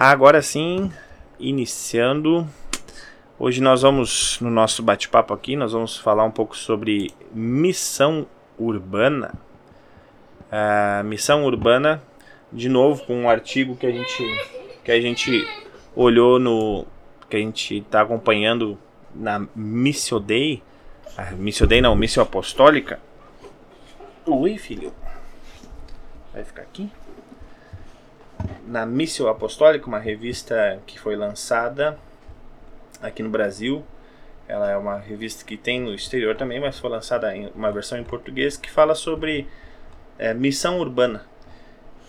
Agora sim, iniciando. Hoje nós vamos, no nosso bate-papo aqui, nós vamos falar um pouco sobre missão urbana. Uh, missão urbana, de novo, com um artigo que a gente, que a gente olhou no. que a gente está acompanhando na Missio Dei. Uh, Missio Dei não, Missio Apostólica. Oi, filho. Vai ficar aqui? Na Missio Apostólica, uma revista que foi lançada aqui no Brasil. Ela é uma revista que tem no exterior também, mas foi lançada em uma versão em português que fala sobre é, missão urbana.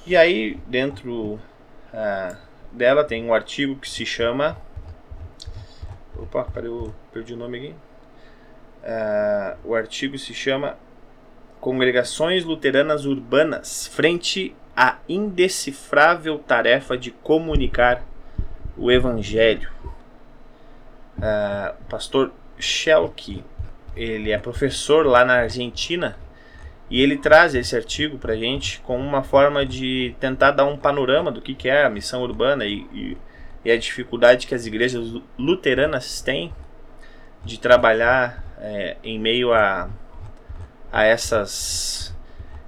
E aí, dentro ah, dela tem um artigo que se chama. Opa, cadê eu perdi o nome aqui? Ah, o artigo se chama Congregações Luteranas Urbanas Frente a indecifrável tarefa de comunicar o Evangelho. Uh, o pastor Schelke, ele é professor lá na Argentina e ele traz esse artigo para gente com uma forma de tentar dar um panorama do que, que é a missão urbana e, e, e, a dificuldade que as igrejas luteranas têm de trabalhar é, em meio a, a essas,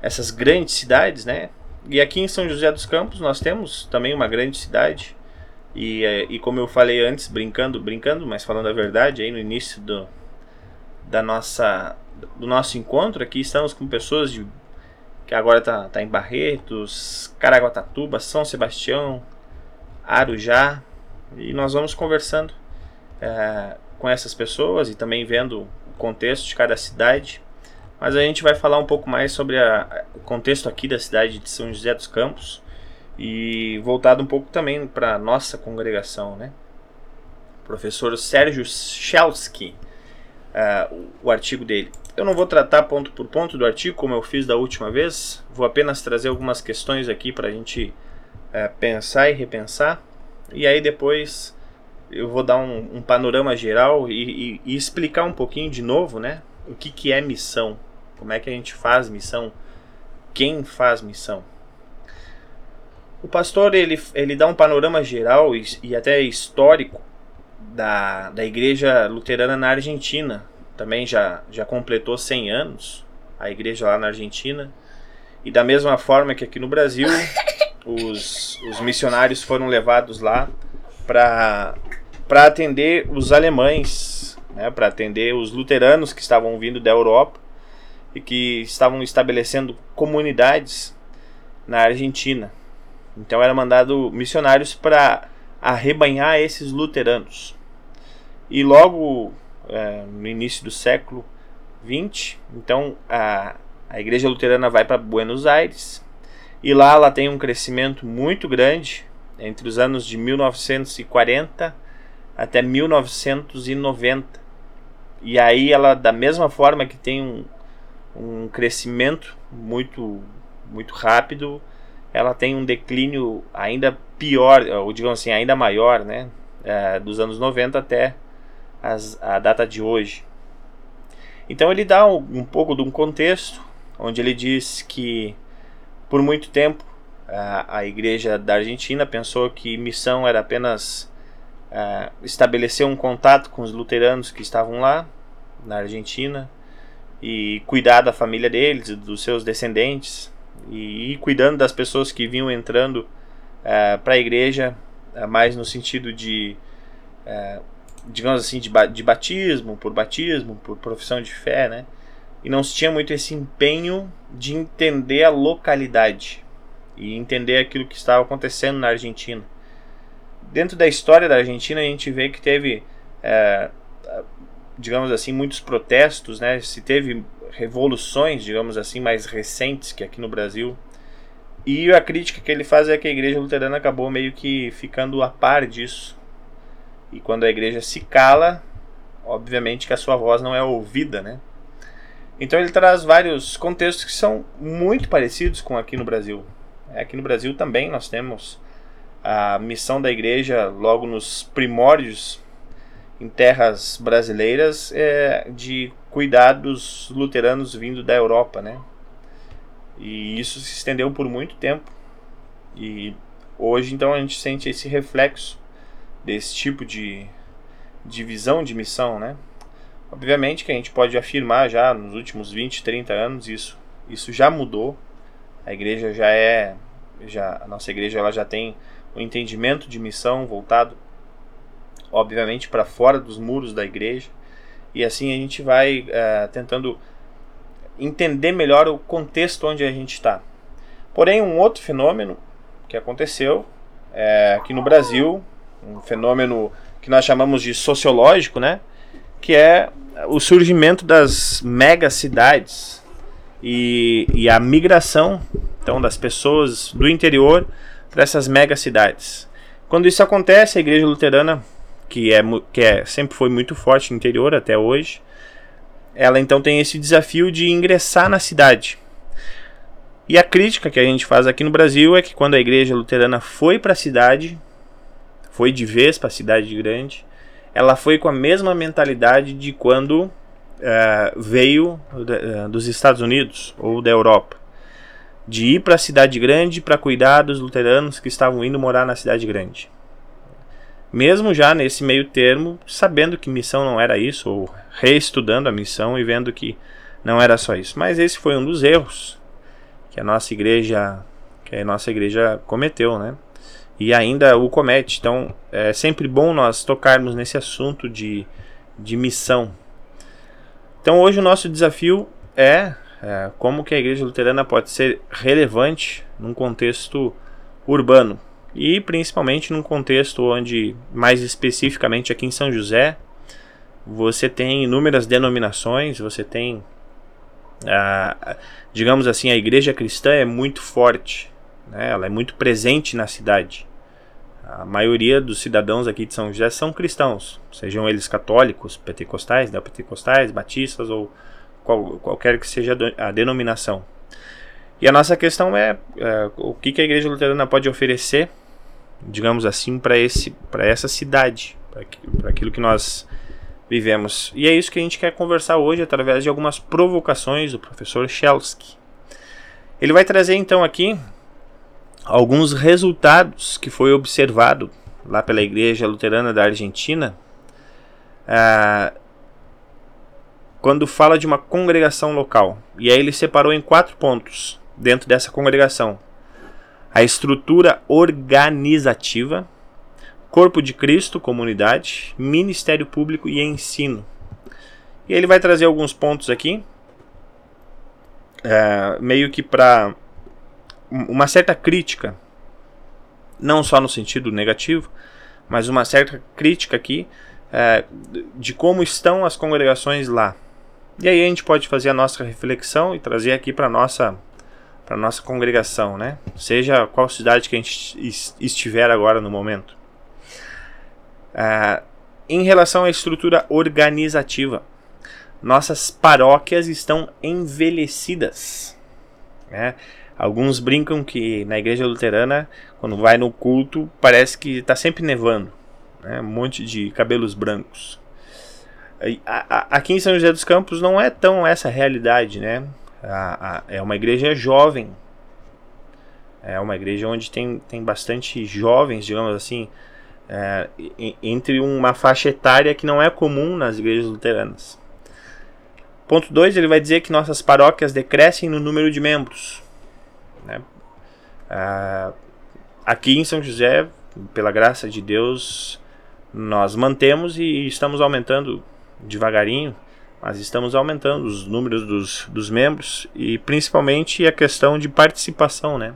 essas grandes cidades, né? E aqui em São José dos Campos nós temos também uma grande cidade. E, é, e como eu falei antes, brincando, brincando, mas falando a verdade, aí no início do, da nossa, do nosso encontro aqui, estamos com pessoas de, que agora está tá em Barretos, Caraguatatuba, São Sebastião, Arujá. E nós vamos conversando é, com essas pessoas e também vendo o contexto de cada cidade mas a gente vai falar um pouco mais sobre a, o contexto aqui da cidade de São José dos Campos e voltado um pouco também para nossa congregação, né? Professor Sérgio Chelsky, uh, o, o artigo dele. Eu não vou tratar ponto por ponto do artigo como eu fiz da última vez, vou apenas trazer algumas questões aqui para a gente uh, pensar e repensar, e aí depois eu vou dar um, um panorama geral e, e, e explicar um pouquinho de novo, né? O que, que é missão, como é que a gente faz missão? Quem faz missão? O pastor ele, ele dá um panorama geral e, e até histórico da, da igreja luterana na Argentina. Também já, já completou 100 anos a igreja lá na Argentina. E da mesma forma que aqui no Brasil, os, os missionários foram levados lá para atender os alemães, né, para atender os luteranos que estavam vindo da Europa e que estavam estabelecendo comunidades na Argentina. Então era mandado missionários para arrebanhar esses luteranos. E logo é, no início do século 20, então a, a igreja luterana vai para Buenos Aires e lá ela tem um crescimento muito grande entre os anos de 1940 até 1990. E aí ela da mesma forma que tem um, um crescimento muito muito rápido, ela tem um declínio ainda pior, ou digamos assim, ainda maior, né? É, dos anos 90 até as, a data de hoje. Então ele dá um, um, pouco de um contexto, onde ele diz que por muito tempo a, a igreja da Argentina pensou que missão era apenas uh, estabelecer um contato com os luteranos que estavam lá na Argentina, e cuidar da família deles, dos seus descendentes e ir cuidando das pessoas que vinham entrando uh, eh, para a igreja, uh, mais no sentido de, uh, digamos assim, de, ba de batismo, por batismo, por profissão de fé, né? E não se tinha muito esse empenho de entender a localidade e entender aquilo que estava acontecendo na Argentina. Dentro da história da Argentina, a gente vê que teve digamos assim, muitos protestos, né? Se teve revoluções, digamos assim, mais recentes que aqui no Brasil. E a crítica que ele faz é que a igreja luterana acabou meio que ficando a par disso. E quando a igreja se cala, obviamente que a sua voz não é ouvida, né? Então ele traz vários contextos que são muito parecidos com aqui no Brasil. Aqui no Brasil também nós temos a missão da igreja logo nos primórdios em terras brasileiras é, de cuidar dos luteranos vindo da Europa, né? E isso se estendeu por muito tempo. E hoje então a gente sente esse reflexo desse tipo de, de visão de missão, né? Obviamente que a gente pode afirmar já nos últimos 20, 30 anos isso, isso já mudou. A igreja já é, já a nossa igreja ela já tem o um entendimento de missão voltado, obviamente, para fora dos muros da igreja. E assim a gente vai uh, tentando entender melhor o contexto onde a gente está. Porém, um outro fenômeno que aconteceu é, aqui no Brasil, um fenômeno que nós chamamos de sociológico, né? Que é o surgimento das megacidades e, e a migração então das pessoas do interior para essas megacidades. Quando isso acontece, a igreja luterana, que é, que é sempre foi muito forte no interior até hoje, ela então tem esse desafio de ingressar na cidade. E a crítica que a gente faz aqui no Brasil é que quando a igreja luterana foi para a cidade, foi de vez para a cidade grande, ela foi com a mesma mentalidade de quando uh, veio uh, dos Estados Unidos ou da Europa. De ir para a cidade grande para cuidar dos luteranos que estavam indo morar na cidade grande. Mesmo já nesse meio termo, sabendo que missão não era isso, ou reestudando a missão e vendo que não era só isso. Mas esse foi um dos erros que a nossa igreja, que a nossa igreja cometeu, né? e ainda o comete. Então é sempre bom nós tocarmos nesse assunto de, de missão. Então hoje o nosso desafio é, é como que a igreja luterana pode ser relevante num contexto urbano e principalmente num contexto onde, mais especificamente aqui em São José, você tem inúmeras denominações, você tem, digamos assim, a igreja cristã é muito forte, né? ela é muito presente na cidade. A maioria dos cidadãos aqui de São José são cristãos, sejam eles católicos, pentecostais, neopentecostais, batistas ou qual, qualquer que seja a denominação. E a nossa questão é, é o que, que a Igreja Luterana pode oferecer, digamos assim, para essa cidade, para aquilo que nós vivemos. E é isso que a gente quer conversar hoje através de algumas provocações do professor Shelsky. Ele vai trazer então aqui alguns resultados que foi observado lá pela Igreja Luterana da Argentina ah, quando fala de uma congregação local. E aí ele separou em quatro pontos dentro dessa congregação: a estrutura organizativa, corpo de Cristo, comunidade, ministério público e ensino. E ele vai trazer alguns pontos aqui, é, meio que para uma certa crítica, não só no sentido negativo, mas uma certa crítica aqui é, de como estão as congregações lá. E aí a gente pode fazer a nossa reflexão e trazer aqui para nossa para nossa congregação, né? Seja qual cidade que a gente estiver agora no momento. É, em relação à estrutura organizativa, nossas paróquias estão envelhecidas. Né? Alguns brincam que na igreja luterana, quando vai no culto, parece que está sempre nevando. Né? Um monte de cabelos brancos. Aqui em São José dos Campos não é tão essa realidade, né? É uma igreja jovem. É uma igreja onde tem, tem bastante jovens, digamos assim, é, entre uma faixa etária que não é comum nas igrejas luteranas. Ponto 2, ele vai dizer que nossas paróquias decrescem no número de membros. Né? Ah, aqui em São José, pela graça de Deus, nós mantemos e estamos aumentando devagarinho, mas estamos aumentando os números dos, dos membros e principalmente a questão de participação, né?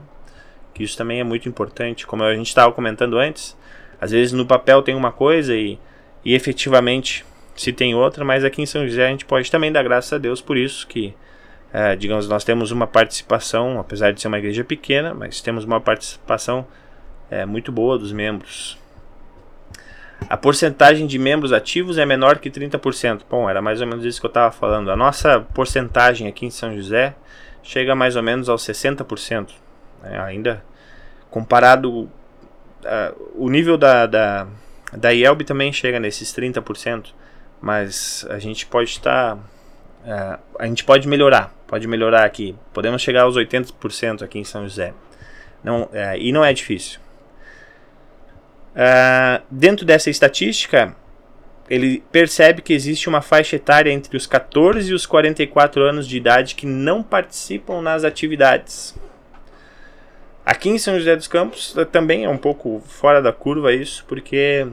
Que isso também é muito importante, como a gente estava comentando antes. Às vezes no papel tem uma coisa e, e efetivamente se tem outra, mas aqui em São José a gente pode também dar graças a Deus por isso que é, digamos, nós temos uma participação, apesar de ser uma igreja pequena, mas temos uma participação é, muito boa dos membros. A porcentagem de membros ativos é menor que 30%. Bom, era mais ou menos isso que eu estava falando. A nossa porcentagem aqui em São José chega mais ou menos aos 60%. Né? Ainda comparado. Uh, o nível da, da, da IELB também chega nesses 30%. Mas a gente pode estar. Uh, a gente pode melhorar pode melhorar aqui. Podemos chegar aos 80% aqui em São José. Não, é, e não é difícil. Uh, dentro dessa estatística, ele percebe que existe uma faixa etária entre os 14 e os 44 anos de idade que não participam nas atividades. Aqui em São José dos Campos também é um pouco fora da curva isso, porque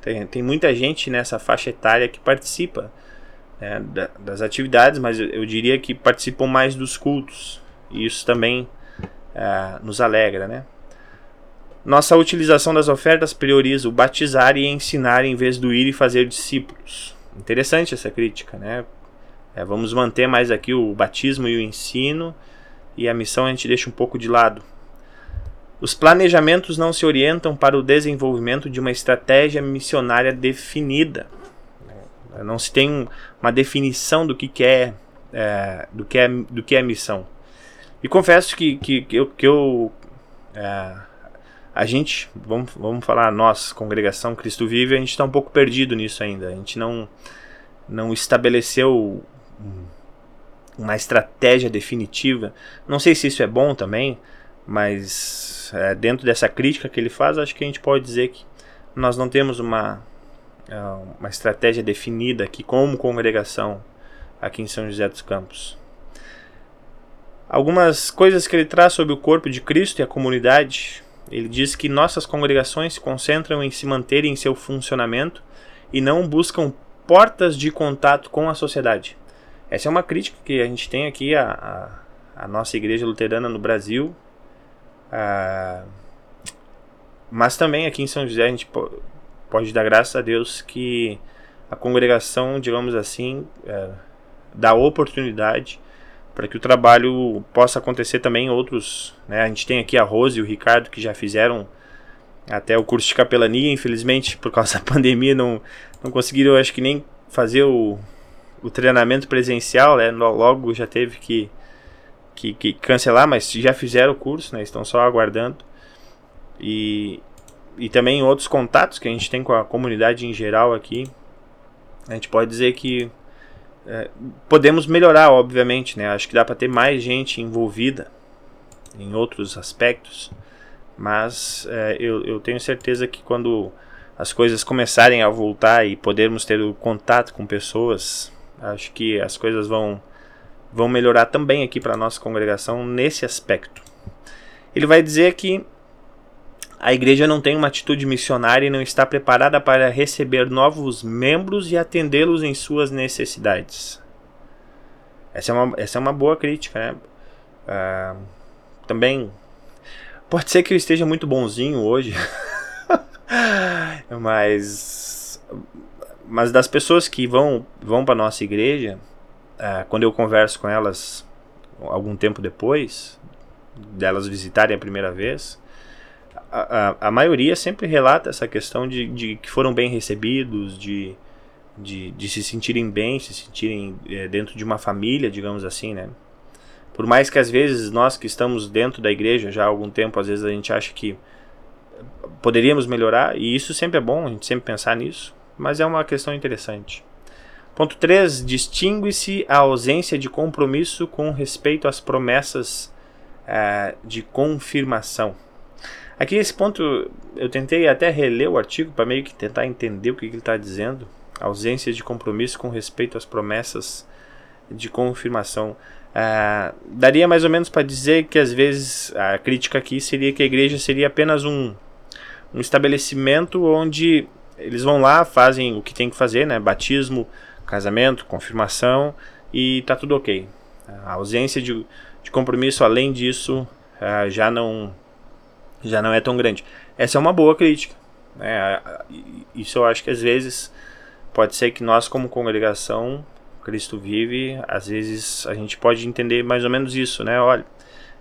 tem, tem muita gente nessa faixa etária que participa né, das atividades, mas eu, eu, diria que participam mais dos cultos. E isso também uh, nos alegra, né? Nossa utilização das ofertas prioriza o batizar e ensinar em vez do ir e fazer discípulos. Interessante essa crítica, né? É, vamos manter mais aqui o batismo e o ensino e a missão a gente deixa um pouco de lado. Os planejamentos não se orientam para o desenvolvimento de uma estratégia missionária definida. Não se tem uma definição do que, que é, é do que é do que é missão. E confesso que, que, que eu, que eu é, a gente, vamos, vamos falar, nós, congregação Cristo Vive, a gente está um pouco perdido nisso ainda. A gente não, não estabeleceu uma estratégia definitiva. Não sei se isso é bom também, mas é, dentro dessa crítica que ele faz, acho que a gente pode dizer que nós não temos uma, é, uma estratégia definida aqui como congregação aqui em São José dos Campos. Algumas coisas que ele traz sobre o corpo de Cristo e a comunidade ele diz que nossas congregações se concentram em se manter em seu funcionamento e não buscam portas de contato com a sociedade. Essa é uma crítica que a gente tem aqui à, à, nossa igreja luterana no Brasil. Ah, mas também aqui em São José a gente pode dar graças a Deus que a congregação, digamos assim, é, dá oportunidade para que o trabalho possa acontecer também outros. Né? A gente tem aqui a Rose e o Ricardo que já fizeram até o curso de capelania, infelizmente por causa da pandemia não, não conseguiram, acho que nem fazer o, o treinamento presencial, né? logo já teve que, que, que, cancelar, mas já fizeram o curso, né? estão só aguardando. E, e também outros contatos que a gente tem com a comunidade em geral aqui, a gente pode dizer que é, podemos melhorar, obviamente, né? Acho que dá para ter mais gente envolvida em outros aspectos, mas é, eu, eu tenho certeza que quando as coisas começarem a voltar e podermos ter o contato com pessoas, acho que as coisas vão vão melhorar também aqui para nossa congregação nesse aspecto. Ele vai dizer que a igreja não tem uma atitude missionária e não está preparada para receber novos membros e atendê-los em suas necessidades. Essa é uma, essa é uma boa crítica, né? Uh, também pode ser que eu esteja muito bonzinho hoje, mas mas das pessoas que vão vão para nossa igreja, uh, quando eu converso com elas algum tempo depois delas visitarem a primeira vez, a, a, maioria sempre relata essa questão de, de que foram bem recebidos, de, de, de se sentirem bem, se sentirem é, dentro de uma família, digamos assim, né? Por mais que às vezes nós que estamos dentro da igreja já há algum tempo, às vezes a gente acha que poderíamos melhorar, e isso sempre é bom, a gente sempre pensar nisso, mas é uma questão interessante. Ponto 3. Distingue-se a ausência de compromisso com respeito às promessas uh, de confirmação. Aqui esse ponto eu tentei até reler o artigo para meio que tentar entender o que, que ele está dizendo. Ausência de compromisso com respeito às promessas de confirmação. Ah, daria mais ou menos para dizer que às vezes a crítica aqui seria que a igreja seria apenas um, um estabelecimento onde eles vão lá, fazem o que tem que fazer, né? Batismo, casamento, confirmação e tá tudo ok. A ausência de, de compromisso além disso ah, já não já não é tão grande. Essa é uma boa crítica. Né? Isso eu acho que às vezes pode ser que nós, como congregação, Cristo vive, às vezes a gente pode entender mais ou menos isso, né? Olha,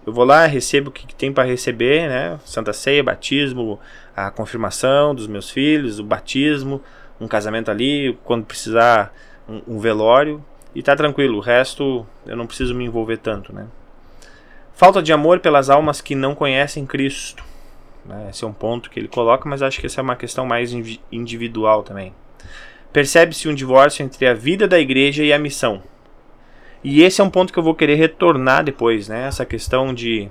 eu vou lá, recebo o que tem para receber, né? Santa Ceia, batismo, a confirmação dos meus filhos, o batismo, um casamento ali, quando precisar um, um velório e tá tranquilo. O resto eu não preciso me envolver tanto, né? Falta de amor pelas almas que não conhecem Cristo. Né? Esse é um ponto que ele coloca, mas acho que essa é uma questão mais individual também. Percebe-se um divórcio entre a vida da igreja e a missão. E esse é um ponto que eu vou querer retornar depois, né? Essa questão de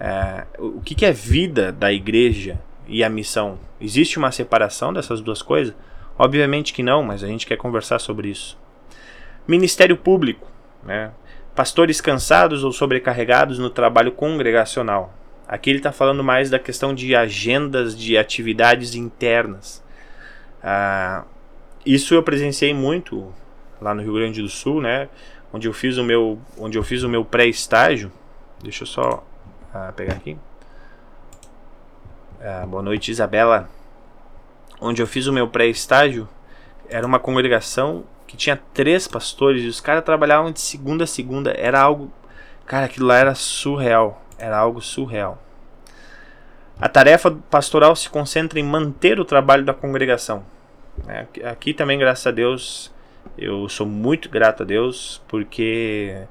é, o que, que é vida da igreja e a missão? Existe uma separação dessas duas coisas? Obviamente que não, mas a gente quer conversar sobre isso. Ministério público, né? pastores cansados ou sobrecarregados no trabalho congregacional. Aqui ele está falando mais da questão de agendas de atividades internas. Ah, isso eu presenciei muito lá no Rio Grande do Sul, né? Onde eu fiz o meu, onde eu fiz o meu pré-estágio. Deixa eu só ah, pegar aqui. Ah, boa noite, Isabela. Onde eu fiz o meu pré-estágio era uma congregação que tinha três pastores e os caras trabalhavam de segunda a segunda. Era algo. Cara, aquilo lá era surreal. Era algo surreal. A tarefa pastoral se concentra em manter o trabalho da congregação. É, aqui também, graças a Deus, eu sou muito grato a Deus, porque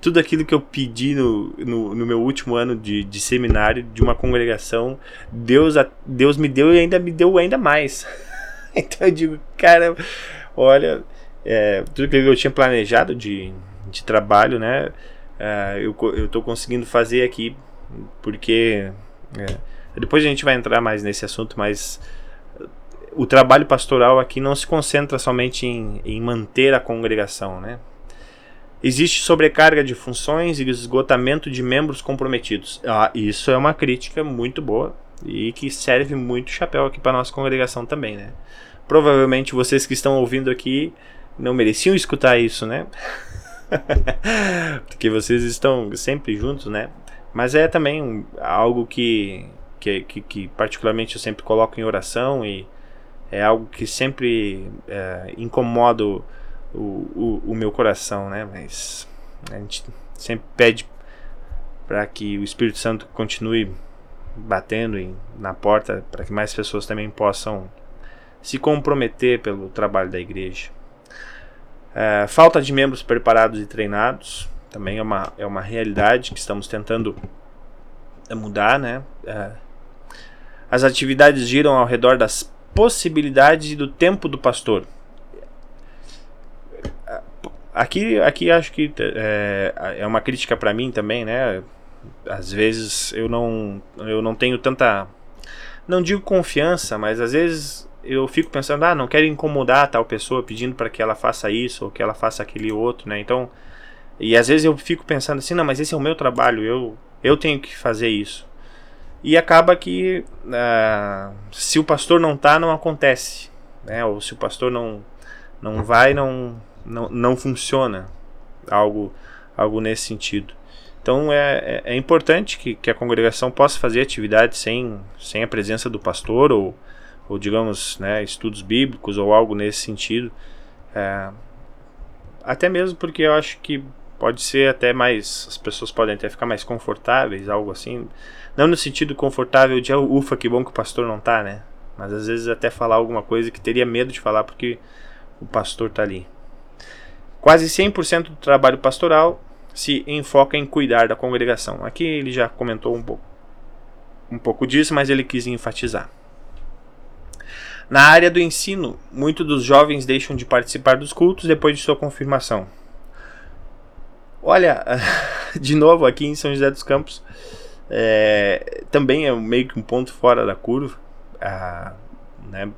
tudo aquilo que eu pedi no, no, no meu último ano de, de, seminário, de uma congregação, Deus, Deus me deu e ainda me deu ainda mais. então eu digo, cara, olha, é, tudo que eu tinha planejado de, de trabalho, né? É, eu, eu tô conseguindo fazer aqui, porque. É, depois a gente vai entrar mais nesse assunto, mas o trabalho pastoral aqui não se concentra somente em, em manter a congregação, né? Existe sobrecarga de funções e esgotamento de membros comprometidos. Ah, isso é uma crítica muito boa e que serve muito chapéu aqui para nossa congregação também, né? Provavelmente vocês que estão ouvindo aqui não mereciam escutar isso, né? Porque vocês estão sempre juntos, né? Mas é também algo que, que, que, que, particularmente eu sempre coloco em oração e é algo que sempre é, incomoda o, o, o, meu coração, né? Mas a gente sempre pede para que o Espírito Santo continue batendo em, na porta para que mais pessoas também possam se comprometer pelo trabalho da igreja. É, falta de membros preparados e treinados também é uma, é uma realidade que estamos tentando mudar, né? É, as atividades giram ao redor das possibilidades e do tempo do pastor. Aqui, aqui acho que é, é uma crítica para mim também, né? Às vezes eu não, eu não tenho tanta, não digo confiança, mas às vezes eu fico pensando, ah, não quero incomodar tal pessoa pedindo para que ela faça isso ou que ela faça aquele outro, né? Então, e às vezes eu fico pensando assim, não, mas esse é o meu trabalho, eu, eu tenho que fazer isso. E acaba que uh, se o pastor não tá, não acontece, né? Ou se o pastor não não vai, não não, não funciona algo algo nesse sentido. Então é, é, é importante que, que a congregação possa fazer atividade sem, sem a presença do pastor ou ou digamos, né, estudos bíblicos ou algo nesse sentido. É, até mesmo porque eu acho que pode ser até mais. As pessoas podem até ficar mais confortáveis, algo assim. Não no sentido confortável de ah, ufa, que bom que o pastor não tá, né? Mas às vezes até falar alguma coisa que teria medo de falar porque o pastor tá ali. Quase 100% do trabalho pastoral se enfoca em cuidar da congregação. Aqui ele já comentou um pouco, um pouco disso, mas ele quis enfatizar. Na área do ensino, muitos dos jovens deixam de participar dos cultos depois de sua confirmação. Olha, de novo aqui em São José dos Campos, é, também é meio que um ponto fora da curva. Né?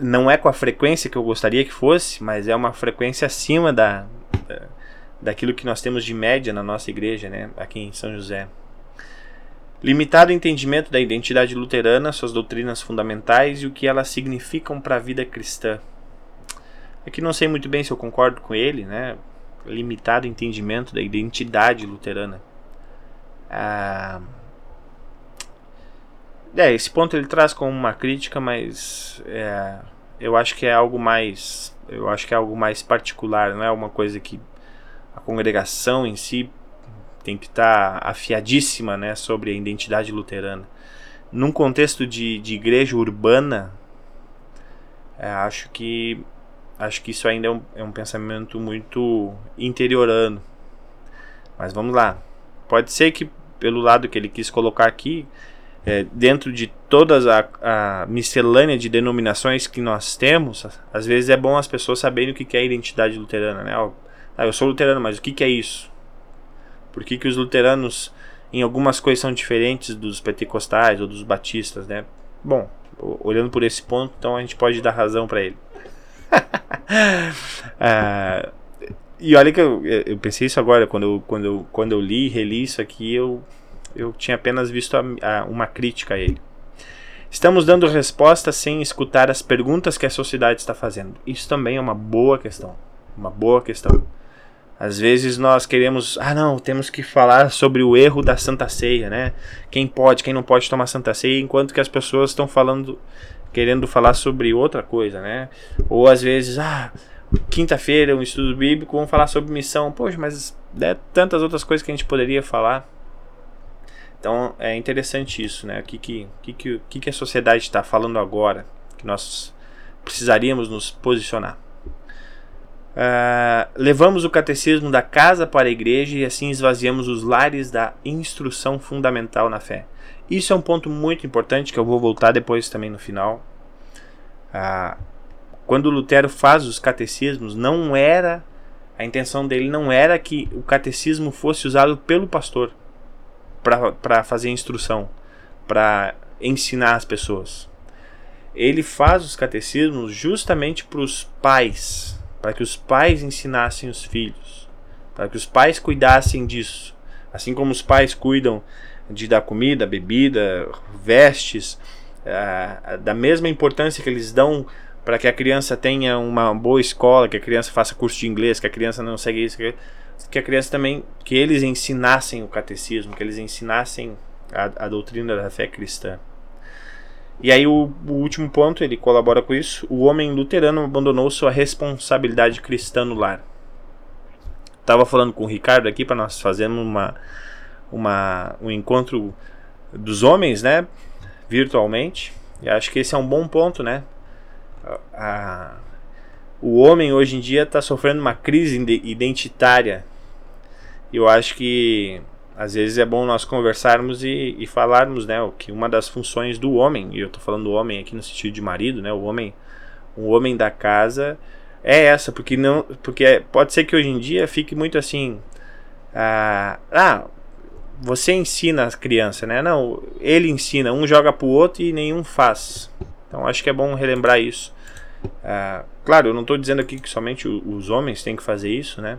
Não é com a frequência que eu gostaria que fosse, mas é uma frequência acima da, da daquilo que nós temos de média na nossa igreja, né? aqui em São José. Limitado entendimento da identidade luterana, suas doutrinas fundamentais e o que elas significam para a vida cristã. Aqui não sei muito bem se eu concordo com ele, né? Limitado entendimento da identidade luterana. Ah, é, esse ponto ele traz como uma crítica, mas é, eu acho que é algo mais, eu acho que é algo mais particular, não é uma coisa que a congregação em si tem que estar tá afiadíssima né, sobre a identidade luterana. Num contexto de, de igreja urbana, é, acho que acho que isso ainda é um, é um pensamento muito interiorano. Mas vamos lá. Pode ser que pelo lado que ele quis colocar aqui, é, dentro de todas a, a, miscelânea de denominações que nós temos, às vezes é bom as pessoas saberem o que é a identidade luterana, né? Ah, eu sou luterano, mas o que é isso? Por que, que os luteranos em algumas coisas são diferentes dos pentecostais ou dos batistas, né? Bom, olhando por esse ponto, então a gente pode dar razão para ele. ah, e olha que eu, eu pensei isso agora, quando eu, quando eu, quando eu li e reli isso aqui, eu, eu tinha apenas visto a, a, uma crítica a ele. Estamos dando resposta sem escutar as perguntas que a sociedade está fazendo. Isso também é uma boa questão. Uma boa questão. Às vezes nós queremos, ah não, temos que falar sobre o erro da Santa Ceia, né? Quem pode, quem não pode tomar Santa Ceia, enquanto que as pessoas estão falando, querendo falar sobre outra coisa, né? Ou às vezes, ah, quinta-feira um estudo bíblico, vamos falar sobre missão. Poxa, mas é tantas outras coisas que a gente poderia falar. Então é interessante isso, né? O que, que, que, que, a sociedade está falando agora, que nós precisaríamos nos posicionar. Uh, levamos o catecismo da casa para a igreja e assim esvaziamos os lares da instrução fundamental na fé. Isso é um ponto muito importante que eu vou voltar depois também no final. Uh, quando Lutero faz os catecismos, não era a intenção dele não era que o catecismo fosse usado pelo pastor para fazer instrução, para ensinar as pessoas. Ele faz os catecismos justamente para os pais, para que os pais ensinassem os filhos, para que os pais cuidassem disso, assim como os pais cuidam de dar comida, bebida, vestes, uh, da mesma importância que eles dão para que a criança tenha uma boa escola, que a criança faça curso de inglês, que a criança não segue isso, que a criança também, que eles ensinassem o catecismo, que eles ensinassem a, a doutrina da fé cristã. E aí o, o, último ponto, ele colabora com isso, o homem luterano abandonou sua responsabilidade cristã no lar. Tava falando com o Ricardo aqui para nós fazermos uma, uma, um encontro dos homens, né, virtualmente. E acho que esse é um bom ponto, né? A, o homem hoje em dia está sofrendo uma crise identitária. Eu acho que às vezes é bom nós conversarmos e, e falarmos, né, o que uma das funções do homem, e eu estou falando do homem aqui no sentido de marido, né, o homem, o homem da casa é essa, porque não, porque pode ser que hoje em dia fique muito assim, ah, ah você ensina a criança, né? Não, ele ensina, um joga pro outro e nenhum faz. Então acho que é bom relembrar isso. Ah, claro, eu não estou dizendo aqui que somente os homens têm que fazer isso, né?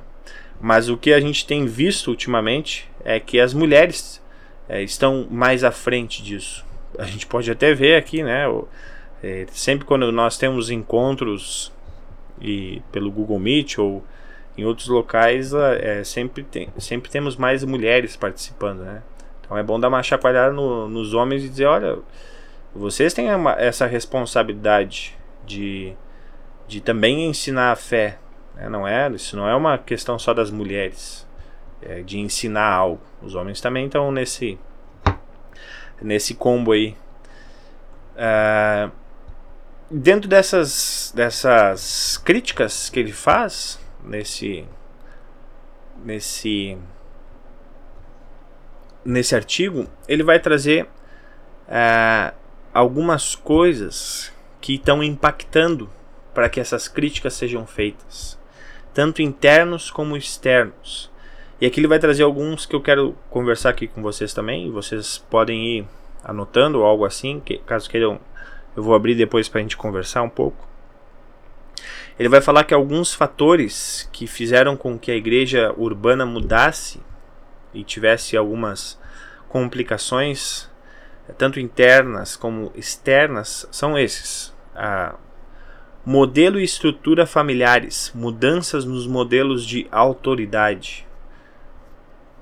Mas o que a gente tem visto ultimamente é que as mulheres é, estão mais à frente disso. A gente pode até ver aqui, né? É, sempre quando nós temos encontros e pelo Google Meet ou em outros locais, é, sempre, tem, sempre temos mais mulheres participando, né? Então é bom dar uma chacoalhada no, nos homens e dizer, olha, vocês têm uma, essa responsabilidade de, de também ensinar a fé, é, não é, isso não é uma questão só das mulheres, é, de ensinar algo. Os homens também estão nesse nesse combo aí. Uh, dentro dessas dessas críticas que ele faz nesse nesse nesse artigo, ele vai trazer uh, algumas coisas que estão impactando para que essas críticas sejam feitas tanto internos como externos. E aqui ele vai trazer alguns que eu quero conversar aqui com vocês também. Vocês podem ir anotando ou algo assim, que, caso queiram, eu vou abrir depois para a gente conversar um pouco. Ele vai falar que alguns fatores que fizeram com que a igreja urbana mudasse e tivesse algumas complicações, tanto internas como externas, são esses: a Modelo e estrutura familiares, mudanças nos modelos de autoridade.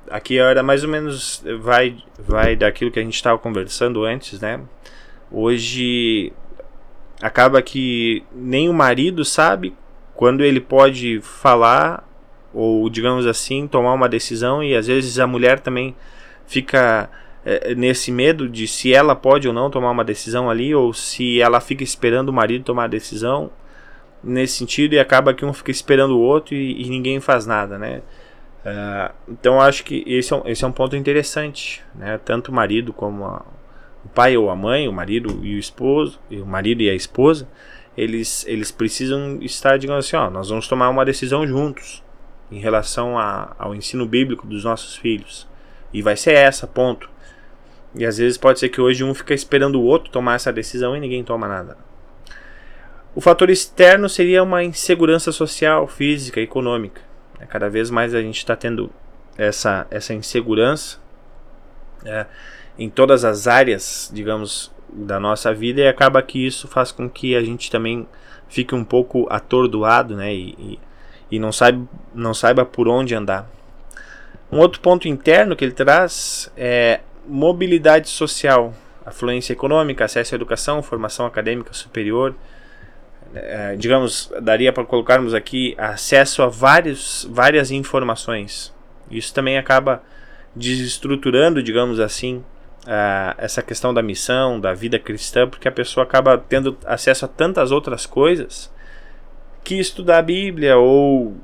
Aqui era mais ou menos vai vai daquilo que a gente estava conversando antes, né? Hoje acaba que nem o marido sabe quando ele pode falar ou digamos assim tomar uma decisão e às vezes a mulher também fica nesse medo de se ela pode ou não tomar uma decisão ali, ou se ela fica esperando o marido tomar a decisão nesse sentido e acaba que um fica esperando o outro e, e ninguém faz nada, né? Uh, então acho que esse é, um, esse é um ponto interessante, né? Tanto o marido como a, o pai ou a mãe, o marido e o esposo, e o marido e a esposa, eles, eles precisam estar, digamos assim, ó, nós vamos tomar uma decisão juntos em relação a, ao ensino bíblico dos nossos filhos. E vai ser essa, ponto. E às vezes pode ser que hoje um fica esperando o outro tomar essa decisão e ninguém toma nada. O fator externo seria uma insegurança social, física, econômica. Cada vez mais a gente está tendo essa, essa insegurança é, em todas as áreas, digamos, da nossa vida e acaba que isso faz com que a gente também fique um pouco atordoado, né? E, e, e não, saiba, não saiba por onde andar. Um outro ponto interno que ele traz é mobilidade social, afluência econômica, acesso à educação, formação acadêmica superior. É, digamos, daria para colocarmos aqui acesso a vários, várias informações. Isso também acaba desestruturando, digamos assim, uh, essa questão da missão, da vida cristã, porque a pessoa acaba tendo acesso a tantas outras coisas que estudar a Bíblia ou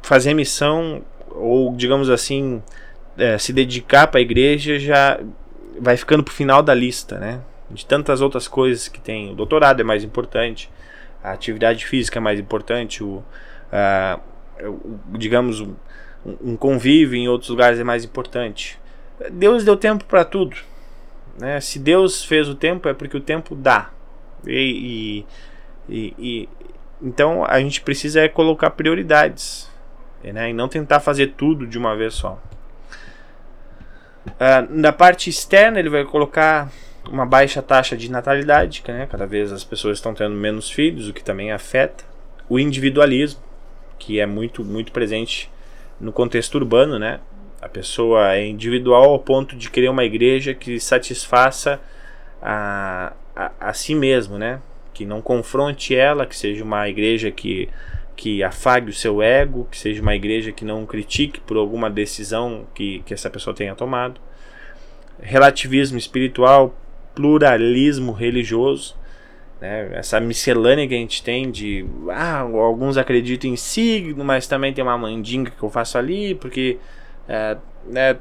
fazer missão ou digamos assim é, se dedicar para a igreja já vai ficando para o final da lista, né? De tantas outras coisas que tem. O doutorado é mais importante, a atividade física é mais importante, o, uh, o digamos um, um convívio em outros lugares é mais importante. Deus deu tempo para tudo. Né? Se Deus fez o tempo, é porque o tempo dá. E, e, e, então a gente precisa é colocar prioridades né? e não tentar fazer tudo de uma vez só. Uh, na parte externa, ele vai colocar uma baixa taxa de natalidade, né? cada vez as pessoas estão tendo menos filhos, o que também afeta. O individualismo, que é muito, muito presente no contexto urbano, né? A pessoa é individual ao ponto de querer uma igreja que satisfaça a, a, a si mesmo, né? Que não confronte ela, que seja uma igreja que, que afague o seu ego, que seja uma igreja que não critique por alguma decisão que, que essa pessoa tenha tomado. Relativismo espiritual, pluralismo religioso, né? essa miscelânea que a gente tem de ah, alguns acreditam em signo, mas também tem uma mandinga que eu faço ali, porque é, né,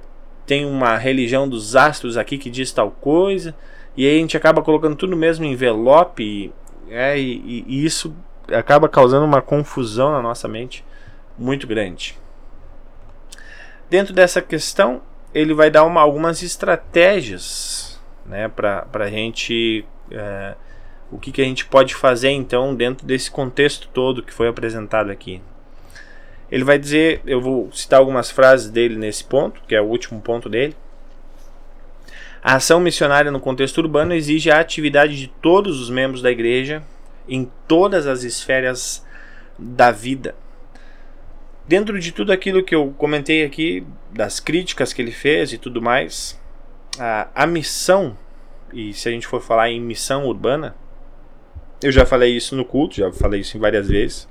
tem uma religião dos astros aqui que diz tal coisa, e aí a gente acaba colocando tudo mesmo envelope, é, e, e isso acaba causando uma confusão na nossa mente muito grande. Dentro dessa questão, ele vai dar uma, algumas estratégias né, para a gente. É, o que, que a gente pode fazer então dentro desse contexto todo que foi apresentado aqui. Ele vai dizer, eu vou citar algumas frases dele nesse ponto, que é o último ponto dele. A ação missionária no contexto urbano exige a atividade de todos os membros da igreja em todas as esferas da vida. Dentro de tudo aquilo que eu comentei aqui, das críticas que ele fez e tudo mais, a, a missão, e se a gente for falar em missão urbana, eu já falei isso no culto, já falei isso várias vezes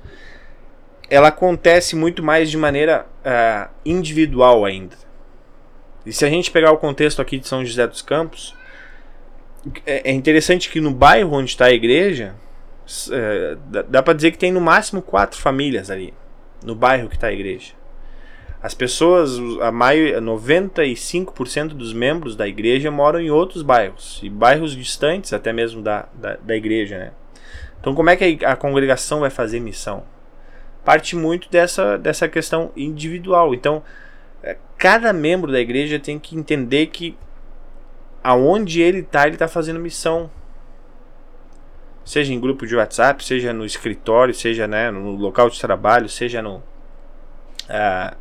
ela acontece muito mais de maneira uh, individual ainda. E se a gente pegar o contexto aqui de São José dos Campos, é, é interessante que no bairro onde está a igreja, é, dá para dizer que tem no máximo quatro famílias ali, no bairro que está a igreja. As pessoas, a maio, 95% dos membros da igreja moram em outros bairros, e bairros distantes até mesmo da, da, da igreja. Né? Então, como é que a congregação vai fazer missão? parte muito dessa, dessa questão individual. Então, é, cada membro da igreja tem que entender que aonde ele está, ele está fazendo missão. Seja em grupo de WhatsApp, seja no escritório, seja né, no local de trabalho, seja no, uh,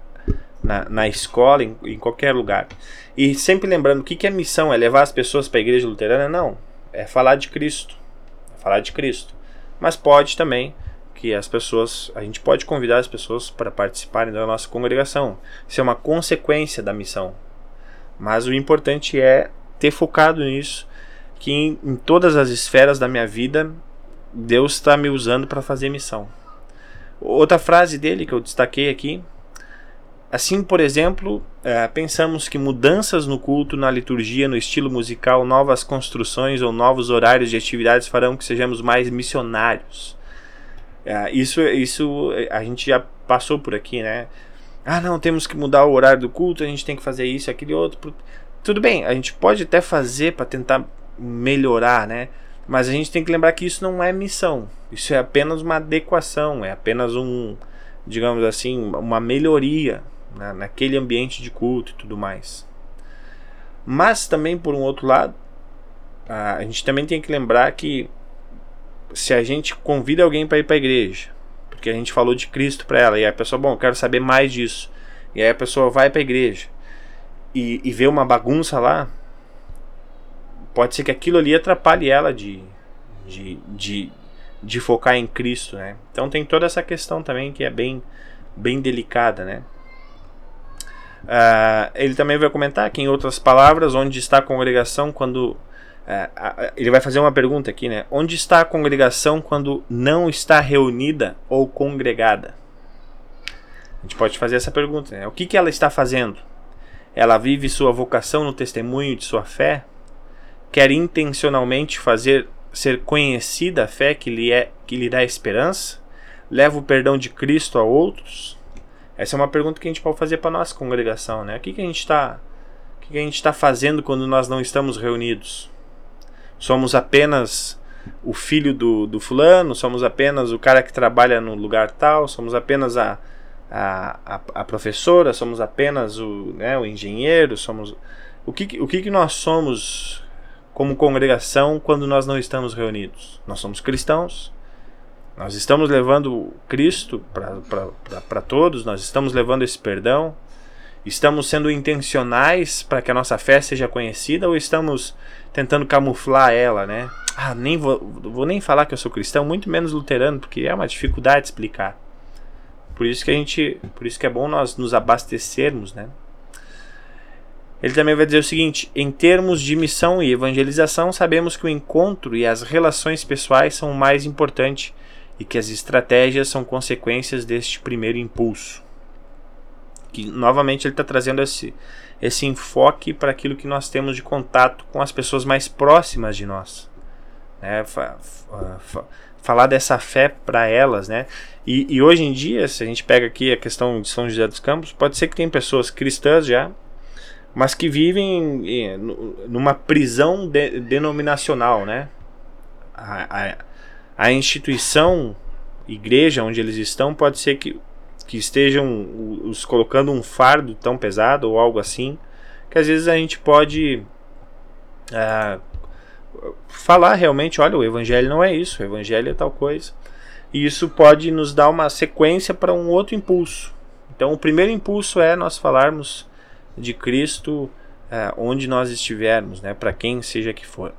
na, na escola, em, em, qualquer lugar. E sempre lembrando, o que, que é missão? É levar as pessoas para a igreja luterana? Não. É falar de Cristo. É falar de Cristo. Mas pode também que as pessoas, a gente pode convidar as pessoas para participarem da nossa congregação. Isso é uma consequência da missão. Mas o importante é ter focado nisso, que em, em todas as esferas da minha vida Deus está me usando para fazer missão. Outra frase dele que eu destaquei aqui. Assim, por exemplo, é, pensamos que mudanças no culto, na liturgia, no estilo musical, novas construções ou novos horários de atividades farão que sejamos mais missionários. É, isso, isso a gente já passou por aqui, né? Ah, não, temos que mudar o horário do culto, a gente tem que fazer isso, aquele outro. Tudo bem, a gente pode até fazer para tentar melhorar, né? Mas a gente tem que lembrar que isso não é missão. Isso é apenas uma adequação, é apenas um, digamos assim, uma melhoria né, naquele ambiente de culto e tudo mais. Mas também, por um outro lado, a gente também tem que lembrar que se a gente convida alguém para ir para a igreja, porque a gente falou de Cristo para ela, e a pessoa, bom, quero saber mais disso, e aí a pessoa vai para a igreja e, e vê uma bagunça lá, pode ser que aquilo ali atrapalhe ela de, de, de, de focar em Cristo, né? Então tem toda essa questão também que é bem, bem delicada, né? Uh, ele também vai comentar que, em outras palavras, onde está a congregação quando. Uh, ele vai fazer uma pergunta aqui, né? Onde está a congregação quando não está reunida ou congregada? A gente pode fazer essa pergunta, né? O que, que ela está fazendo? Ela vive sua vocação no testemunho de sua fé? Quer intencionalmente fazer ser conhecida a fé que lhe, é, que lhe dá esperança? Leva o perdão de Cristo a outros? Essa é uma pergunta que a gente pode fazer para nossa congregação, né? O que, que a gente está que a gente está fazendo quando nós não estamos reunidos? Somos apenas o filho do, do fulano? Somos apenas o cara que trabalha no lugar tal? Somos apenas a, a, a, a professora? Somos apenas o, né, o engenheiro? Somos o que, o que, que nós somos como congregação quando nós não estamos reunidos? Nós somos cristãos, nós estamos levando Cristo para todos, nós estamos levando esse perdão, estamos sendo intencionais para que a nossa fé seja conhecida ou estamos tentando camuflar ela, né? Ah, nem vou, vou nem falar que eu sou cristão, muito menos luterano, porque é uma dificuldade explicar. Por isso que a gente, por isso que é bom nós nos abastecermos, né? Ele também vai dizer o seguinte: em termos de missão e evangelização, sabemos que o encontro e as relações pessoais são o mais importante e que as estratégias são consequências deste primeiro impulso. Que novamente ele está trazendo esse, esse enfoque para aquilo que nós temos de contato com as pessoas mais próximas de nós. Né? Fa, fa, falar dessa fé para elas, né? E, e, hoje em dia, se a gente pega aqui a questão de São José dos Campos, pode ser que tem pessoas cristãs já, mas que vivem numa prisão de, denominacional, né? A, a, a instituição, igreja onde eles estão, pode ser que, que estejam os colocando um fardo tão pesado ou algo assim, que às vezes a gente pode uh, falar realmente: olha, o evangelho não é isso, o evangelho é tal coisa. E isso pode nos dar uma sequência para um outro impulso. Então, o primeiro impulso é nós falarmos de Cristo uh, onde nós estivermos, né, para quem seja que for.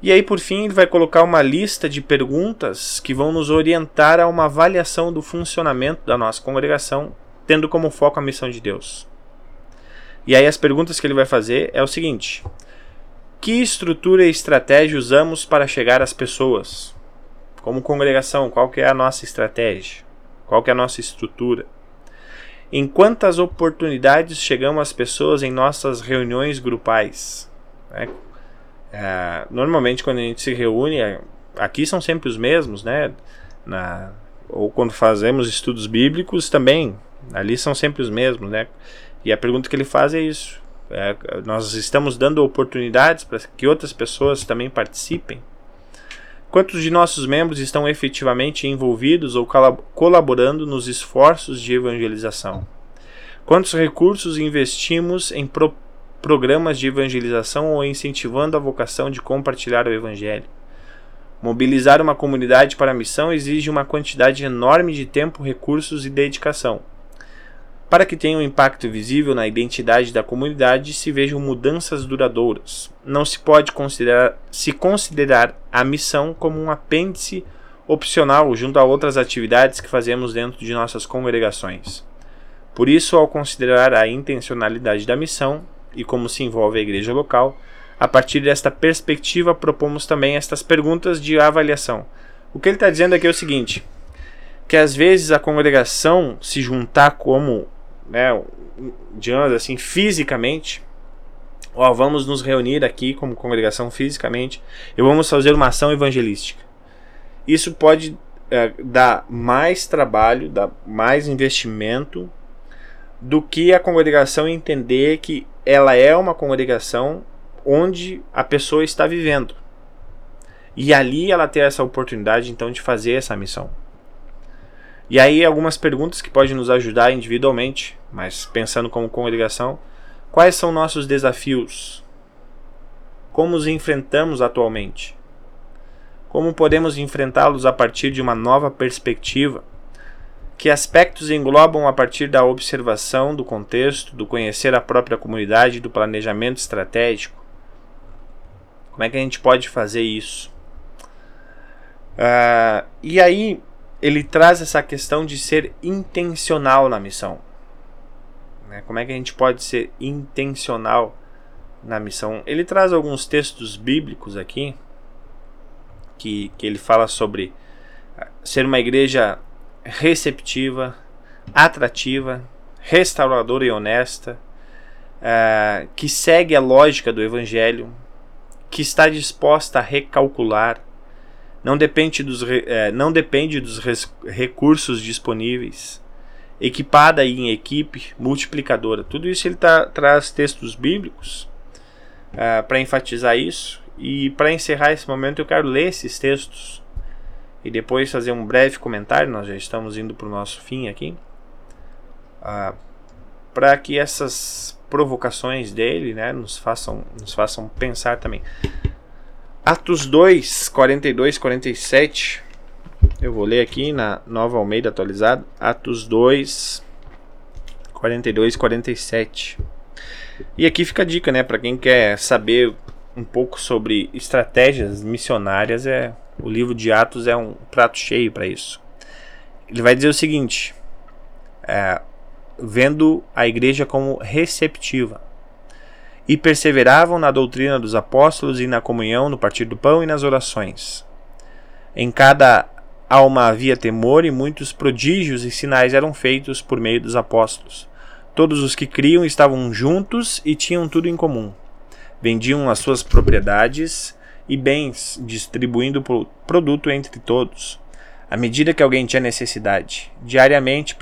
E aí, por fim, ele vai colocar uma lista de perguntas que vão nos orientar a uma avaliação do funcionamento da nossa congregação, tendo como foco a missão de Deus. E aí, as perguntas que ele vai fazer é o seguinte: Que estrutura e estratégia usamos para chegar às pessoas? Como congregação, qual que é a nossa estratégia? Qual que é a nossa estrutura? Em quantas oportunidades chegamos às pessoas em nossas reuniões grupais? Né? É, normalmente quando a gente se reúne, é, aqui são sempre os mesmos, né? Na, ou quando fazemos estudos bíblicos também, ali são sempre os mesmos, né? E a pergunta que ele faz é isso: é, nós estamos dando oportunidades para que outras pessoas também participem? Quantos de nossos membros estão efetivamente envolvidos ou colaborando nos esforços de evangelização? Quantos recursos investimos em propor programas de evangelização ou incentivando a vocação de compartilhar o Evangelho. Mobilizar uma comunidade para a missão exige uma quantidade enorme de tempo, recursos e dedicação. Para que tenha um impacto visível na identidade da comunidade, se vejam mudanças duradouras. Não se pode considerar, se considerar a missão como um apêndice opcional junto a outras atividades que fazemos dentro de nossas congregações. Por isso, ao considerar a intencionalidade da missão, e como se envolve a igreja local. A partir desta perspectiva, propomos também estas perguntas de avaliação. O que ele está dizendo aqui é o seguinte: que às vezes a congregação se juntar como, né, digamos assim, fisicamente, ó, vamos nos reunir aqui como congregação fisicamente e vamos fazer uma ação evangelística. Isso pode é, dar mais trabalho, dar mais investimento do que a congregação entender que ela é uma congregação onde a pessoa está vivendo. E ali ela tem essa oportunidade então de fazer essa missão. E aí algumas perguntas que podem nos ajudar individualmente, mas pensando como congregação, Quais são nossos desafios? Como os enfrentamos atualmente? Como podemos enfrentá-los a partir de uma nova perspectiva? Que aspectos englobam a partir da observação do contexto, do conhecer a própria comunidade, do planejamento estratégico? Como é que a gente pode fazer isso? Uh, e aí ele traz essa questão de ser intencional na missão. Né? Como é que a gente pode ser intencional na missão? Ele traz alguns textos bíblicos aqui que, que ele fala sobre ah, ser uma igreja receptiva, atrativa, restauradora e honesta, uh, que segue a lógica do Evangelho, que está disposta a recalcular, não depende dos, uh, não depende dos recursos disponíveis, equipada em equipe, multiplicadora. Tudo isso ele tá, traz textos bíblicos uh, para enfatizar isso. E para encerrar esse momento, eu quero ler esses textos e depois fazer um breve comentário. Nós já estamos indo para o nosso fim aqui. Uh, para que essas provocações dele né, nos, façam, nos façam pensar também. Atos 2, 42, 47. Eu vou ler aqui na Nova Almeida atualizada. Atos 2, 42, 47. E aqui fica a dica, né, para quem quer saber um pouco sobre estratégias missionárias, é o livro de Atos é um prato cheio para isso. Ele vai dizer o seguinte: é, vendo a igreja como receptiva e perseveravam na doutrina dos apóstolos e na comunhão, no partir do pão e nas orações. Em cada alma havia temor e muitos prodígios e sinais eram feitos por meio dos apóstolos. Todos os que criam estavam juntos e tinham tudo em comum vendiam as suas propriedades e bens, distribuindo o produto entre todos, à medida que alguém tinha necessidade. Diariamente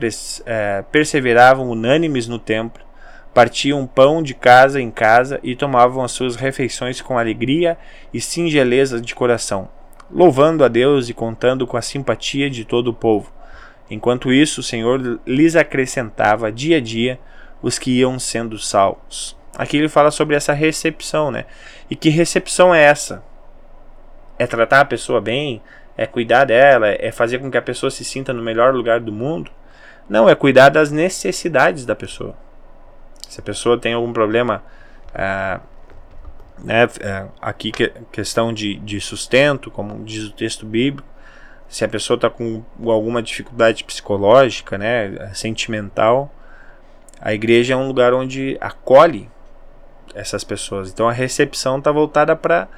é, perseveravam unânimes no templo, partiam pão de casa em casa e tomavam as suas refeições com alegria e singeleza de coração, louvando a Deus e contando com a simpatia de todo o povo. Enquanto isso, o Senhor lhes acrescentava dia a dia os que iam sendo salvos. Aqui ele fala sobre essa recepção, né? E que recepção é essa? É tratar a pessoa bem? É cuidar dela? É fazer com que a pessoa se sinta no melhor lugar do mundo? Não, é cuidar das necessidades da pessoa. Se a pessoa tem algum problema, é, né, é, aqui que, questão de, de sustento, como diz o texto bíblico, se a pessoa está com alguma dificuldade psicológica, né, sentimental, a igreja é um lugar onde acolhe essas pessoas. Então a recepção está voltada para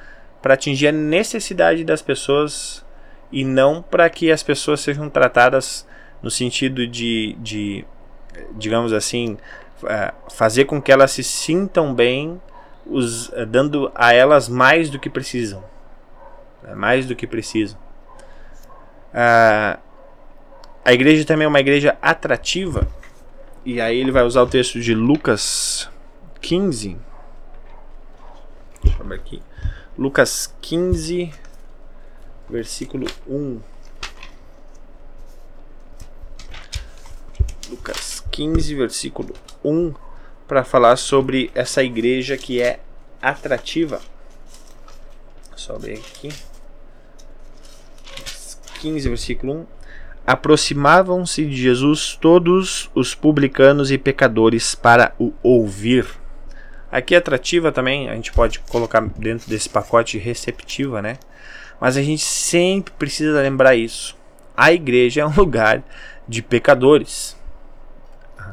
atingir a necessidade das pessoas e não para que as pessoas sejam tratadas no sentido de, de digamos assim, é, fazer com que elas se sintam bem, os, é, dando a elas mais do que precisam. Né, mais do que precisam. A, a igreja também é uma igreja atrativa. E aí ele vai usar o texto de Lucas 15, Deixa eu aqui. Lucas 15, versículo 1. Lucas 15, versículo 1, para falar sobre essa igreja que é atrativa. Só aqui. 15, versículo 1. Aproximavam-se de Jesus todos os publicanos e pecadores para o ouvir. Aqui atrativa também, a gente pode colocar dentro desse pacote receptiva, né? Mas a gente sempre precisa lembrar isso. A igreja é um lugar de pecadores.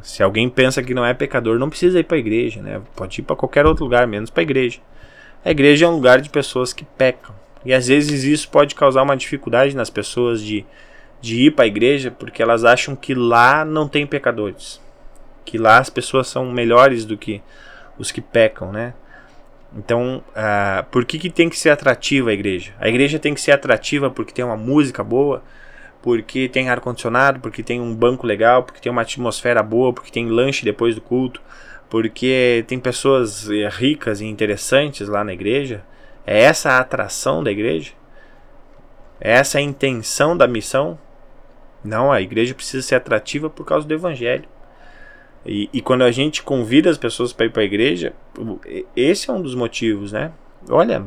Se alguém pensa que não é pecador, não precisa ir para a igreja, né? Pode ir para qualquer outro lugar, menos para a igreja. A igreja é um lugar de pessoas que pecam. E às vezes isso pode causar uma dificuldade nas pessoas de, de ir para a igreja, porque elas acham que lá não tem pecadores. Que lá as pessoas são melhores do que os que pecam, né? Então, uh, por que, que tem que ser atrativa a igreja? A igreja tem que ser atrativa porque tem uma música boa, porque tem ar-condicionado, porque tem um banco legal, porque tem uma atmosfera boa, porque tem lanche depois do culto, porque tem pessoas eh, ricas e interessantes lá na igreja. É essa a atração da igreja? É essa a intenção da missão? Não, a igreja precisa ser atrativa por causa do evangelho. E, e quando a gente convida as pessoas para ir para a igreja, esse é um dos motivos, né? Olha,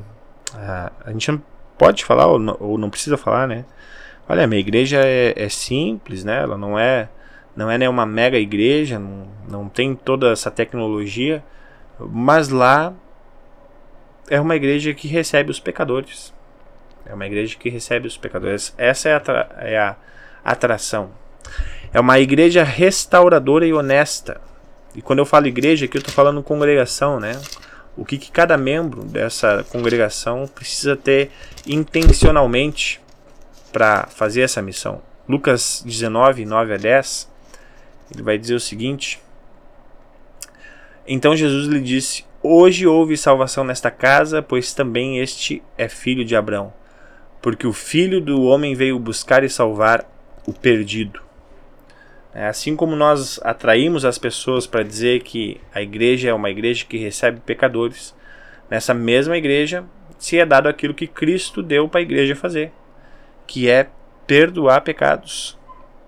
a, a gente não pode falar ou não, ou não, precisa falar, né? Olha, minha igreja é, é, simples, né? Ela não é não é nenhuma mega igreja, não, não tem toda essa tecnologia, mas lá é uma igreja que recebe os pecadores. É uma igreja que recebe os pecadores. Essa é a, é a atração. É uma igreja restauradora e honesta. E quando eu falo igreja, aqui eu estou falando congregação, né? O que, que cada membro dessa congregação precisa ter intencionalmente para fazer essa missão. Lucas 19, 9 a 10, ele vai dizer o seguinte: Então Jesus lhe disse: Hoje houve salvação nesta casa, pois também este é filho de Abraão. Porque o filho do homem veio buscar e salvar o perdido. É, assim como nós atraímos as pessoas para dizer que a igreja é uma igreja que recebe pecadores, nessa mesma igreja se é dado aquilo que Cristo deu para a igreja fazer, que é perdoar pecados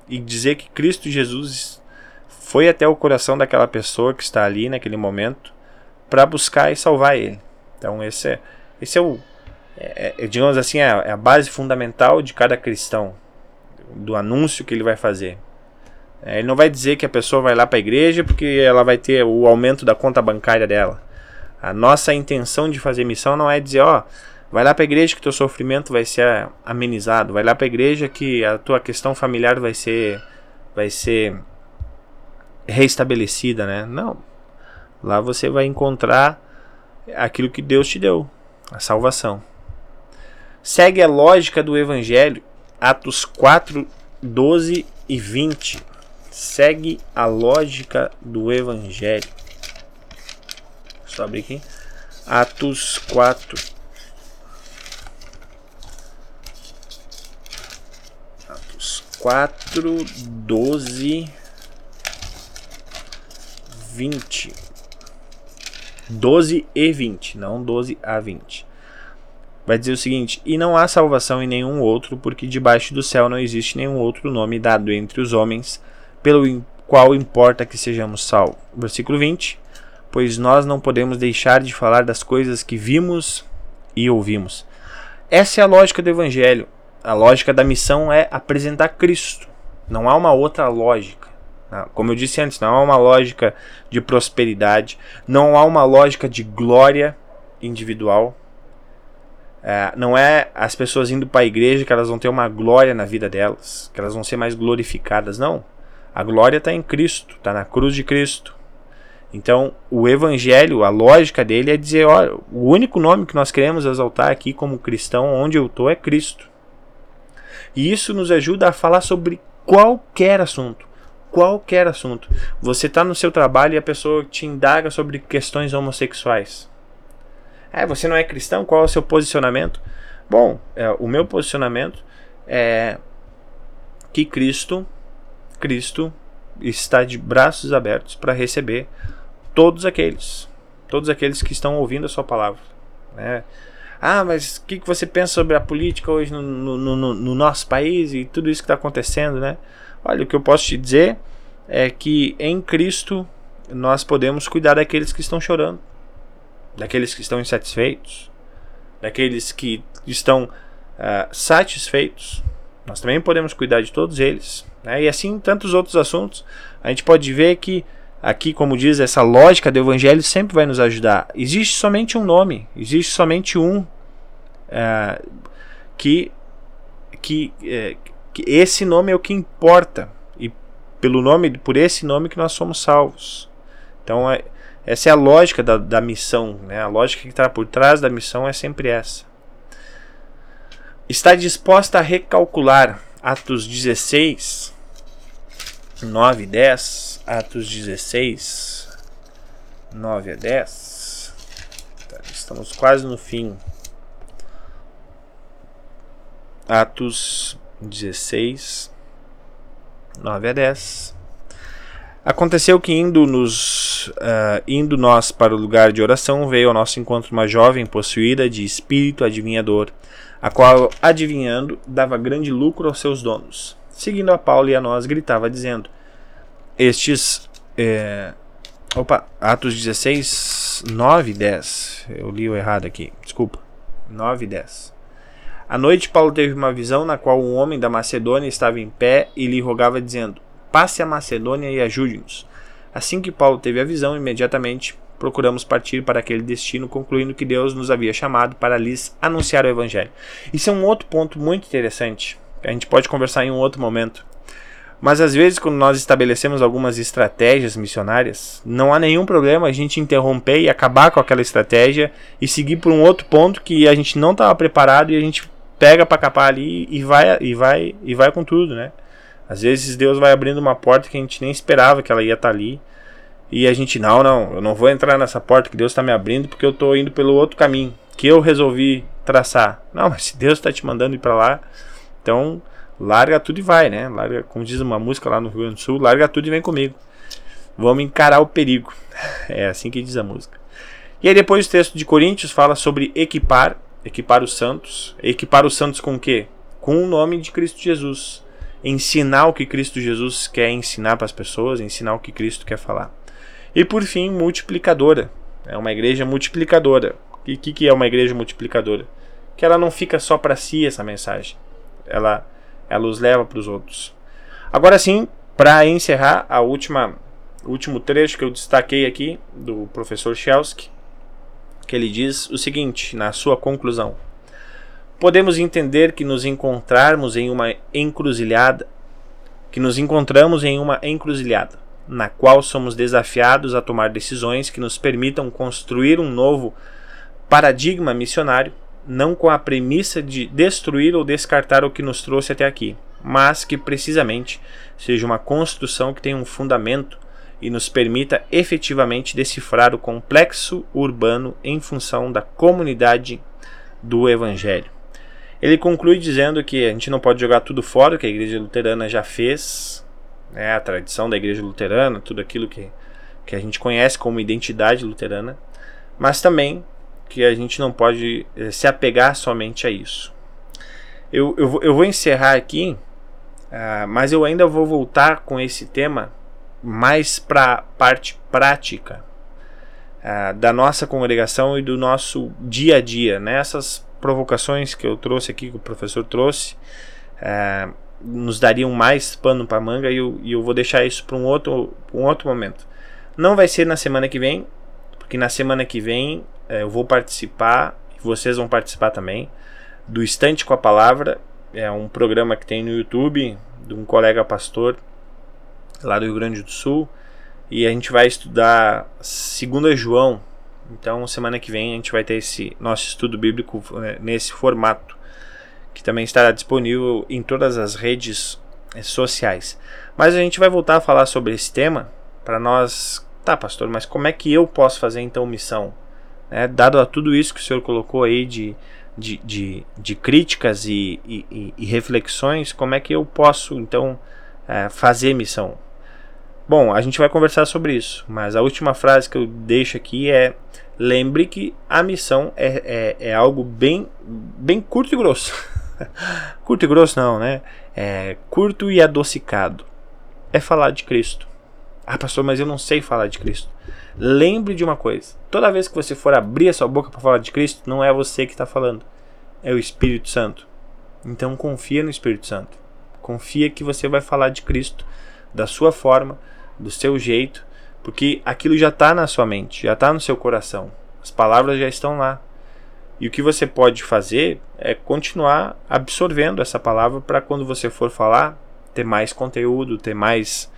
e dizer que Cristo Jesus foi até o coração daquela pessoa que está ali naquele momento para buscar e salvar ele. Então esse é, esse é o, é, é, digamos assim, é, é a base fundamental de cada cristão, do anúncio que ele vai fazer. É, ele não vai dizer que a pessoa vai lá para a igreja porque ela vai ter o aumento da conta bancária dela. A nossa intenção de fazer missão não é dizer, ó, vai lá para a igreja que teu sofrimento vai ser amenizado, vai lá para a igreja que a tua questão familiar vai ser vai ser reestabelecida, né? Não. Lá você vai encontrar aquilo que Deus te deu, a salvação. Segue a lógica do evangelho, Atos 4, 12 e 20 segue a lógica do evangelho. Só abrir aqui. Atos 4. 4, 12, 20. 12 e 20, não 12 a 20. Vai dizer o seguinte: E não há salvação em nenhum outro, porque debaixo do céu não existe nenhum outro nome dado entre os homens pelo qual importa que sejamos salvos. Versículo 20: Pois nós não podemos deixar de falar das coisas que vimos e ouvimos. Essa é a lógica do Evangelho. A lógica da missão é apresentar Cristo. Não há uma outra lógica. Tá? Como eu disse antes, não há uma lógica de prosperidade, não há uma lógica de glória individual. É, não é as pessoas indo para a igreja que elas vão ter uma glória na vida delas, que elas vão ser mais glorificadas. Não. A glória está em Cristo, está na cruz de Cristo. Então, o evangelho, a lógica dele é dizer: olha, o único nome que nós queremos exaltar aqui como cristão, onde eu estou, é Cristo. E isso nos ajuda a falar sobre qualquer assunto. Qualquer assunto. Você está no seu trabalho e a pessoa te indaga sobre questões homossexuais. É, você não é cristão? Qual é o seu posicionamento? Bom, é, o meu posicionamento é que Cristo Cristo está de braços abertos para receber todos aqueles, todos aqueles que estão ouvindo a sua palavra. Né? Ah, mas o que, que você pensa sobre a política hoje no, no, no, no nosso país e tudo isso que está acontecendo, né? Olha, o que eu posso te dizer é que em Cristo nós podemos cuidar daqueles que estão chorando, daqueles que estão insatisfeitos, daqueles que estão uh, satisfeitos. Nós também podemos cuidar de todos eles. Né? E assim tantos outros assuntos. A gente pode ver que aqui, como diz, essa lógica do evangelho sempre vai nos ajudar. Existe somente um nome, existe somente um é, que, que, é, que esse nome é o que importa. E pelo nome, por esse nome que nós somos salvos. Então é, essa é a lógica da, da missão, né? A lógica que está por trás da missão é sempre essa. Está disposta a recalcular Atos 16, 9 e 10. Atos 16, 9 a 10. Tá, estamos quase no fim. Atos 16, 9 a 10. Aconteceu que indo nos uh, indo nós para o lugar de oração, veio ao nosso encontro uma jovem possuída de espírito adivinhador a qual, adivinhando, dava grande lucro aos seus donos. Seguindo a Paulo e a nós, gritava, dizendo: Estes É, opa, Atos 16, 9 e 10. Eu li o errado aqui, desculpa. 9 e 10. À noite, Paulo teve uma visão na qual um homem da Macedônia estava em pé e lhe rogava, dizendo: Passe a Macedônia e ajude-nos. Assim que Paulo teve a visão, imediatamente procuramos partir para aquele destino, concluindo que Deus nos havia chamado para lhes anunciar o Evangelho. Isso é um outro ponto muito interessante. A gente pode conversar em um outro momento. Mas às vezes, quando nós estabelecemos algumas estratégias missionárias, não há nenhum problema a gente interromper e acabar com aquela estratégia e seguir por um outro ponto que a gente não estava preparado e a gente pega para capar ali e vai e vai e vai com tudo, né? Às vezes Deus vai abrindo uma porta que a gente nem esperava que ela ia estar tá ali e a gente não, não, eu não vou entrar nessa porta que Deus está me abrindo porque eu estou indo pelo outro caminho que eu resolvi traçar. Não, mas se Deus está te mandando ir para lá, então larga tudo e vai, né? Larga, como diz uma música lá no Rio Grande do Sul, larga tudo e vem comigo. Vamos encarar o perigo. É assim que diz a música. E aí depois o texto de Coríntios fala sobre equipar, equipar os santos. Equipar os santos com o quê? Com o nome de Cristo Jesus. Ensinar o que Cristo Jesus quer ensinar para as pessoas, ensinar o que Cristo quer falar. E por fim, multiplicadora. É uma igreja multiplicadora. O que, que é uma igreja multiplicadora? Que ela não fica só para si essa mensagem. Ela ela os leva para os outros. Agora sim, para encerrar a última último trecho que eu destaquei aqui do professor Chelsky, que ele diz o seguinte na sua conclusão: Podemos entender que nos encontrarmos em uma encruzilhada, que nos encontramos em uma encruzilhada, na qual somos desafiados a tomar decisões que nos permitam construir um novo paradigma missionário não com a premissa de destruir ou descartar o que nos trouxe até aqui, mas que precisamente seja uma construção que tenha um fundamento e nos permita efetivamente decifrar o complexo urbano em função da comunidade do Evangelho. Ele conclui dizendo que a gente não pode jogar tudo fora, que a Igreja Luterana já fez, né, a tradição da Igreja Luterana, tudo aquilo que, que a gente conhece como identidade luterana, mas também que a gente não pode eh, se apegar somente a isso. Eu, eu, eu vou encerrar aqui, uh, mas eu ainda vou voltar com esse tema mais para a parte prática uh, da nossa congregação e do nosso dia a dia. Né? Essas provocações que eu trouxe aqui, que o professor trouxe, uh, nos dariam mais pano para manga e eu, e eu vou deixar isso para um outro, um outro momento. Não vai ser na semana que vem, porque na semana que vem é, eu vou participar, vocês vão participar também, do Estante com a Palavra. É um programa que tem no YouTube de um colega pastor lá do Rio Grande do Sul. E a gente vai estudar 2 João. Então, semana que vem a gente vai ter esse nosso estudo bíblico é, nesse formato, que também estará disponível em todas as redes é, sociais. Mas a gente vai voltar a falar sobre esse tema para nós. Tá, pastor, mas como é que eu posso fazer então missão? né, dado a tudo isso que o senhor colocou aí de, de, de, de críticas e, e, e, reflexões, como é que eu posso então é, fazer missão? Bom, a gente vai conversar sobre isso, mas a última frase que eu deixo aqui é: lembre que a missão é, é, é algo bem, bem curto e grosso. curto e grosso não, né? É curto e adocicado. É falar de Cristo. Ah, pastor, mas eu não sei falar de Cristo. Lembre de uma coisa: toda vez que você for abrir a sua boca para falar de Cristo, não é você que está falando, é o Espírito Santo. Então confia no Espírito Santo. Confia que você vai falar de Cristo da sua forma, do seu jeito, porque aquilo já está na sua mente, já está no seu coração. As palavras já estão lá. E o que você pode fazer é continuar absorvendo essa palavra para quando você for falar, ter mais conteúdo, ter mais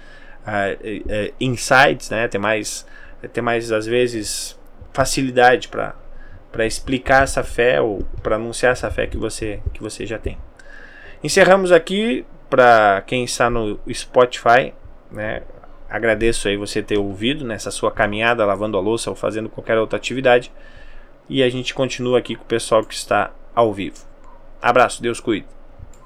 uh, insights, né? ter mais ter mais, às vezes, facilidade para para explicar essa fé ou para anunciar essa fé que você que você já tem. Encerramos aqui para quem está no Spotify, né? Agradeço aí você ter ouvido nessa sua caminhada lavando a louça ou fazendo qualquer outra atividade. E a gente continua aqui com o pessoal que está ao vivo. Abraço, Deus cuide.